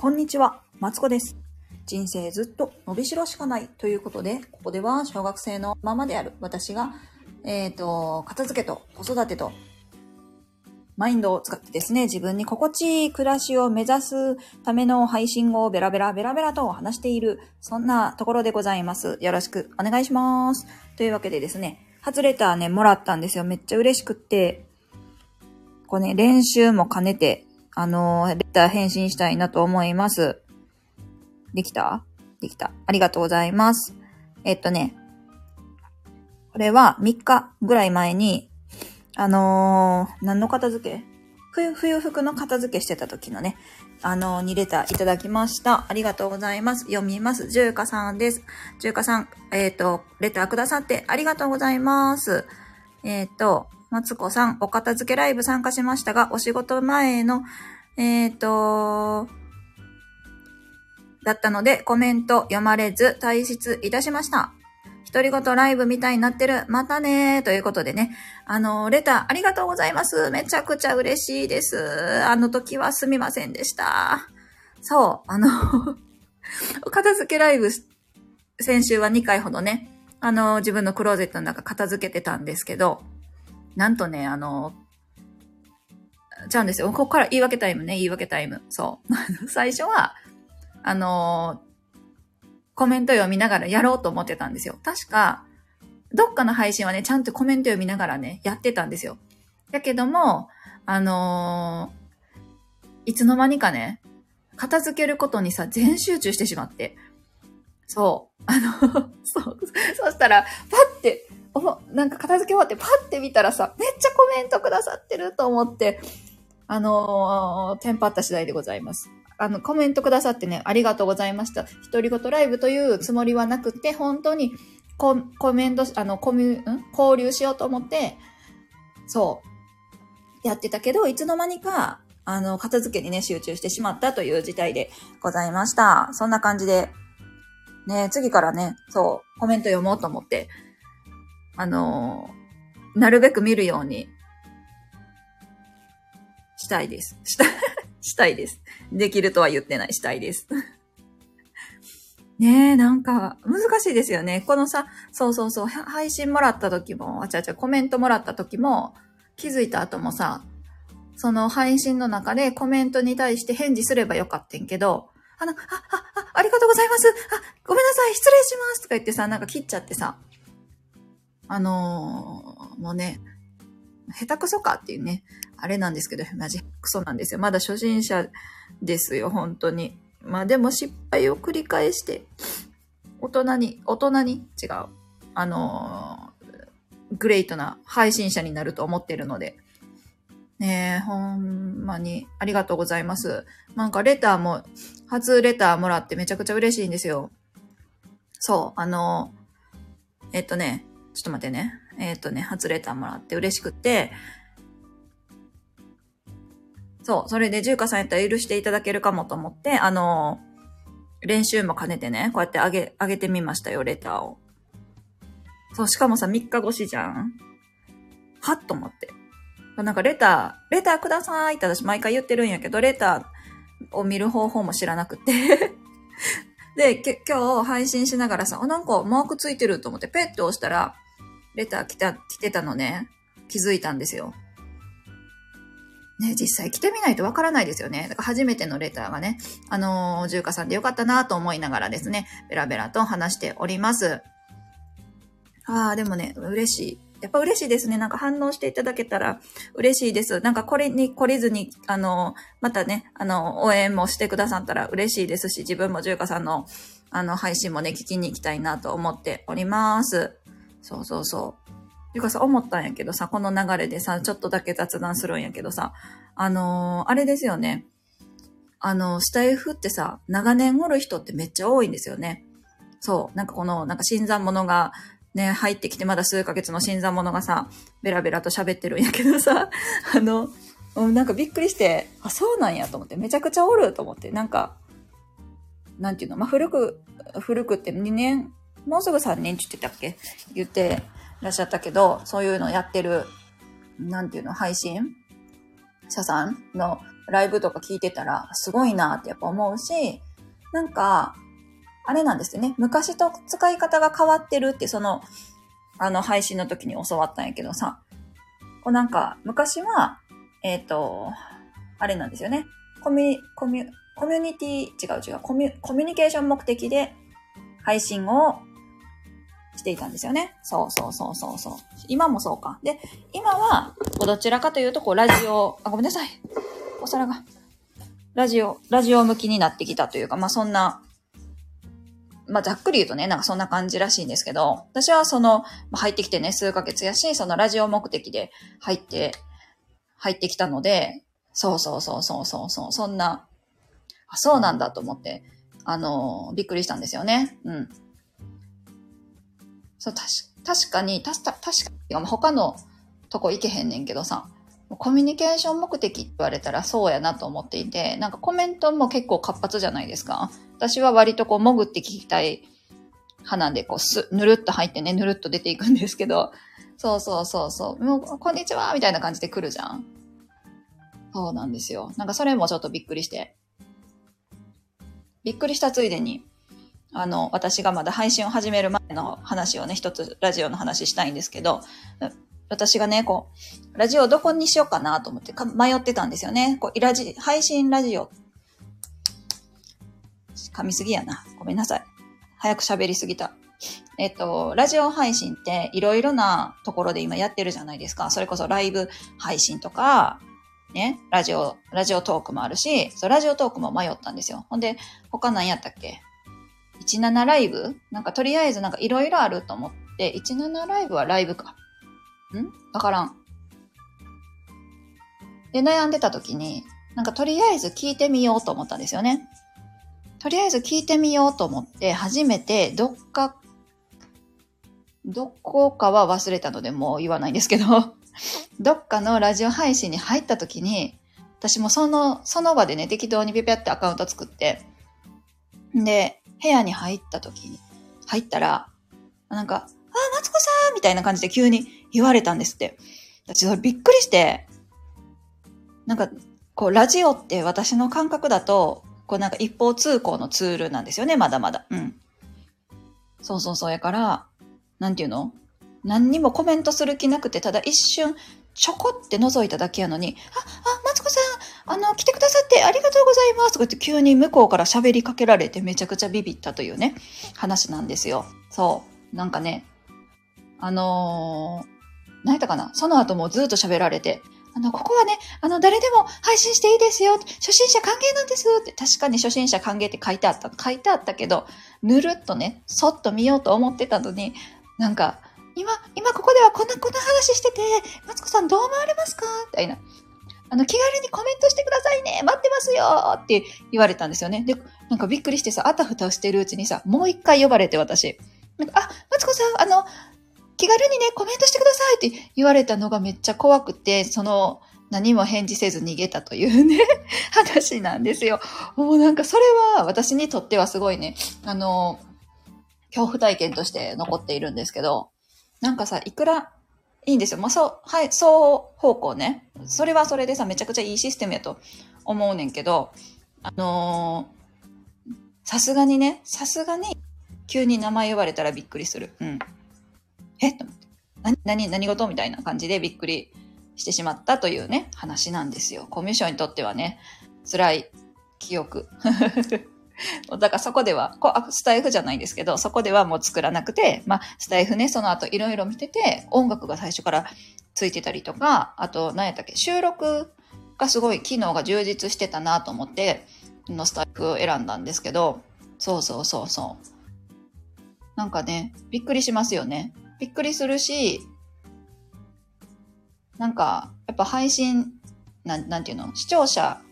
こんにちは、マツコです。人生ずっと伸びしろしかないということで、ここでは小学生のままである私が、えっ、と、片付けと子育てと、マインドを使ってですね、自分に心地いい暮らしを目指すための配信をベラベラベラベラと話している、そんなところでございます。よろしくお願いします。というわけでですね、初レターね、もらったんですよ。めっちゃ嬉しくって、こうね、練習も兼ねて、あのレター返信したいなと思います。できた？できた。ありがとうございます。えっとね、これは3日ぐらい前に、あのー何の片付け？冬、冬服の片付けしてた時のね、あのー、2レターいただきました。ありがとうございます。読みます。じゅうかさんです。じゅうかさん、えっ、と、レターくださってありがとうございます。えっ、と、マツコさん、お片付けライブ参加しましたが、お仕事前の、えっ、と、だったので、コメント読まれず退出いたしました。独り言ライブみたいになってる。またねー。ということでね。あの、レターありがとうございます。めちゃくちゃ嬉しいです。あの時はすみませんでした。そう、あの、お片付けライブ、先週は2回ほどね、あの、自分のクローゼットの中片付けてたんですけど、なんとね、あの、ちゃうんですよ。ここから言い訳タイムね、言い訳タイム。そう。最初は、あのコメント読みながらやろうと思ってたんですよ。確か、どっかの配信はね、ちゃんとコメント読みながらね、やってたんですよ。だけども、あのいつの間にかね、片付けることにさ、全集中してしまって。そう。あの、そう。そしたら、パッて、おもなんか片付け終わってパッて見たらさ、めっちゃコメントくださってると思って、あのーテンパった次第でございます。あの、コメントくださってね、ありがとうございました。独り言ライブというつもりはなくて、本当にココメント、あの、コミュ、ん？交流しようと思って、そう、やってたけど、いつの間にか、あの、片付けにね、集中してしまったという事態でございました。そんな感じで、ね、次からね、そう、コメント読もうと思って、あのーなるべく見るように、したいです。した、したいです。できるとは言ってない、したいです。ねえ、なんか、難しいですよね。このさ、そうそうそう、配信もらった時も、あちゃちゃ、コメントもらった時も、気づいた後もさ、その配信の中でコメントに対して返事すればよかったんけど、あの、あ、あ、あ、りがとうございます。あ、ごめんなさい、失礼します。とか言ってさ、なんか切っちゃってさ、あのーもうね、下手くそかっていうね、あれなんですけど、マジクソなんですよ。まだ初心者ですよ、本当に。まあでも失敗を繰り返して、大人に、大人に違う。あのーグレートな配信者になると思ってるので。ねえ、ほんまにありがとうございます。なんかレターも、初レターもらってめちゃくちゃ嬉しいんですよ。そう、あのえっとね、ちょっと待ってね。えっとね、初レターもらって嬉しくって、そう、それで、ジューカさんやったら許していただけるかもと思って、あの練習も兼ねてね、こうやってあげ、あげてみましたよ、レターを。そう、しかもさ、3日越しじゃんはっと思って。なんかレター、レターくださいって私毎回言ってるんやけど、レターを見る方法も知らなくて。で、今日配信しながらさ、あ、なんかマークついてると思ってペッて押したら、レター来た、来てたのね、気づいたんですよ。ね、実際来てみないとわからないですよね。だから初めてのレターがね、あのー、ジューカさんでよかったなと思いながらですね、ベラベラと話しております。ああ、でもね、嬉しい。やっぱ嬉しいですね。なんか反応していただけたら嬉しいです。なんかこれに懲りずに、あの、またね、あの、応援もしてくださったら嬉しいですし、自分もジューカさんの、あの、配信もね、聞きに行きたいなと思っております。そうそうそう。ジューカさん思ったんやけどさ、この流れでさ、ちょっとだけ雑談するんやけどさ、あのーあれですよね。あの、スタイフってさ、長年おる人ってめっちゃ多いんですよね。そう。なんかこの、なんか新参者がね、入ってきてまだ数ヶ月の新参者がさ、ベラベラと喋ってるんやけどさ、あの、なんかびっくりして、あ、そうなんやと思って、めちゃくちゃおると思って、なんか、なんていうの、まあ、古く、古くって2年、もうすぐ3年って言ってたっけ？言ってらっしゃったけど、そういうのやってる、なんていうの、配信？者さんのライブとか聞いてたら、すごいなってやっぱ思うし、なんか、あれなんですよね。昔と使い方が変わってるって、その、あの、配信の時に教わったんやけどさ、こうなんか、昔は、えっ、ー、と、あれなんですよね。コミュ、コミュ、コミュニティ、違う違う、コミュ、コミュニケーション目的で配信をしていたんですよね。そうそうそうそうそう。今もそうか。で、今は、どちらかというと、こう、ラジオ、あ、ごめんなさい。お皿が。ラジオ、ラジオ向きになってきたというか、まあ、そんな、まあ、ざっくり言うとね、なんかそんな感じらしいんですけど、私はその、まあ、入ってきてね、数ヶ月やし、そのラジオ目的で入って、入ってきたので、そうそうそうそうそうそう、そんな、あ、そうなんだと思って、あの、びっくりしたんですよね。うん。そう、たし、確かに、たし、確かに、他のとこ行けへんねんけどさ、コミュニケーション目的って言われたらそうやなと思っていて、なんかコメントも結構活発じゃないですか。私は割とこう潜って聞きたい派なんで、こうす、ぬるっと入ってね、ぬるっと出ていくんですけど、そうそうそうそう、もう、こんにちはみたいな感じで来るじゃん。そうなんですよ。なんかそれもちょっとびっくりして。びっくりしたついでに、あの、私がまだ配信を始める前の話をね、一つラジオの話したいんですけど、私がね、こう、ラジオどこにしようかなと思って迷ってたんですよね。こう、ラジ、配信ラジオ。噛みすぎやな。ごめんなさい。早く喋りすぎた。えっと、ラジオ配信っていろいろなところで今やってるじゃないですか。それこそライブ配信とか、ね、ラジオ、ラジオトークもあるし、そう、ラジオトークも迷ったんですよ。ほんで、他何やったっけ ?17 ライブ？なんかとりあえずなんかいろいろあると思って、17ライブはライブか。ん？わからん。で、悩んでた時に、なんかとりあえず聞いてみようと思ったんですよね。とりあえず聞いてみようと思って、初めてどっか、どこかは忘れたのでもう言わないんですけど、どっかのラジオ配信に入った時に、私もその、その場でね、適当にピピャってアカウント作って、で、部屋に入った時に、入ったら、なんか、あ、マツコさんみたいな感じで急に言われたんですって。私それびっくりして、なんか、こう、ラジオって私の感覚だと、こうなんか一方通行のツールなんですよね、まだまだ。うん。そうそうそう。やから、なんていうの？何にもコメントする気なくて、ただ一瞬、ちょこって覗いただけやのに、あ、あ、マツコさん、あの、来てくださってありがとうございますとか言って急に向こうから喋りかけられてめちゃくちゃビビったというね、話なんですよ。そう。なんかね、あのー、何やったかな？その後もずっと喋られて、あの、ここはね、あの、誰でも配信していいですよ。初心者歓迎なんですって、確かに初心者歓迎って書いてあった。書いてあったけど、ぬるっとね、そっと見ようと思ってたのに、なんか、今、今ここではこんな、こんな話してて、マツコさんどう思われますか？みたいな。あの、気軽にコメントしてくださいね待ってますよって言われたんですよね。で、なんかびっくりしてさ、あたふたしてるうちにさ、もう一回呼ばれて私。なんか、あ、マツコさん、あの、気軽にね、コメントしてくださいって言われたのがめっちゃ怖くて、その、何も返事せず逃げたというね 話なんですよ。もうなんかそれは私にとってはすごいね、あの、恐怖体験として残っているんですけど、なんかさ、いくらいいんですよ。まあ、そう、はい、そう方向ね。それはそれでさ、めちゃくちゃいいシステムやと思うねんけど、あのさすがにね、さすがに急に名前言われたらびっくりする。うん。え？と思って。何、何、何事みたいな感じでびっくりしてしまったというね、話なんですよ。コミュ障にとってはね、辛い記憶。だからそこでは、こスタイフじゃないんですけど、そこではもう作らなくて、まあ、スタイフね、その後いろいろ見てて、音楽が最初からついてたりとか、あと、何やったっけ、収録がすごい機能が充実してたなと思って、のスタイフを選んだんですけど、そうそうそうそう。なんかね、びっくりしますよね。びっくりするし、なんか、やっぱ配信、なん、なんていうの？視聴者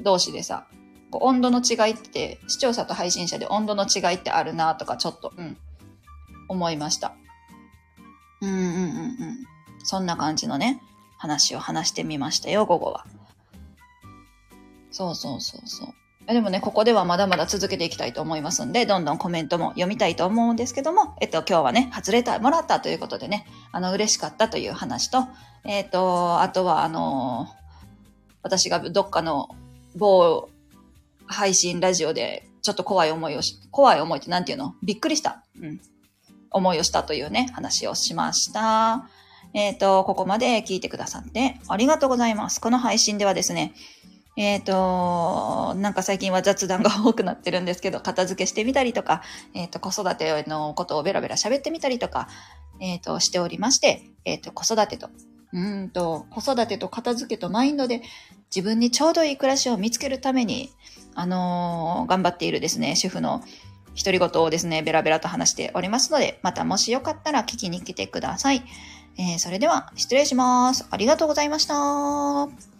同士でさ、こう温度の違いって、視聴者と配信者で温度の違いってあるなとか、ちょっと、うん、思いました。うんうんうんうん。そんな感じのね、話を話してみましたよ、午後は。そうそうそうそう。でもね、ここではまだまだ続けていきたいと思いますんで、どんどんコメントも読みたいと思うんですけども、えっと、今日はね、外れた、もらったということでね、あの、嬉しかったという話と、えっと、あとは、あの私がどっかの某配信ラジオでちょっと怖い思いをし、怖い思いってなんていうの？びっくりした。うん。思いをしたというね、話をしました。えっ、と、ここまで聞いてくださってありがとうございます。この配信ではですね、えっ、と、なんか最近は雑談が多くなってるんですけど、片付けしてみたりとか、えっ、と、子育てのことをベラベラ喋ってみたりとか、えっ、と、しておりまして、えっ、と、子育てと、うんと、子育てと片付けとマインドで自分にちょうどいい暮らしを見つけるために、あの頑張っているですね、主婦の独り言をですね、ベラベラと話しておりますので、またもしよかったら聞きに来てください。えーそれでは、失礼します。ありがとうございました。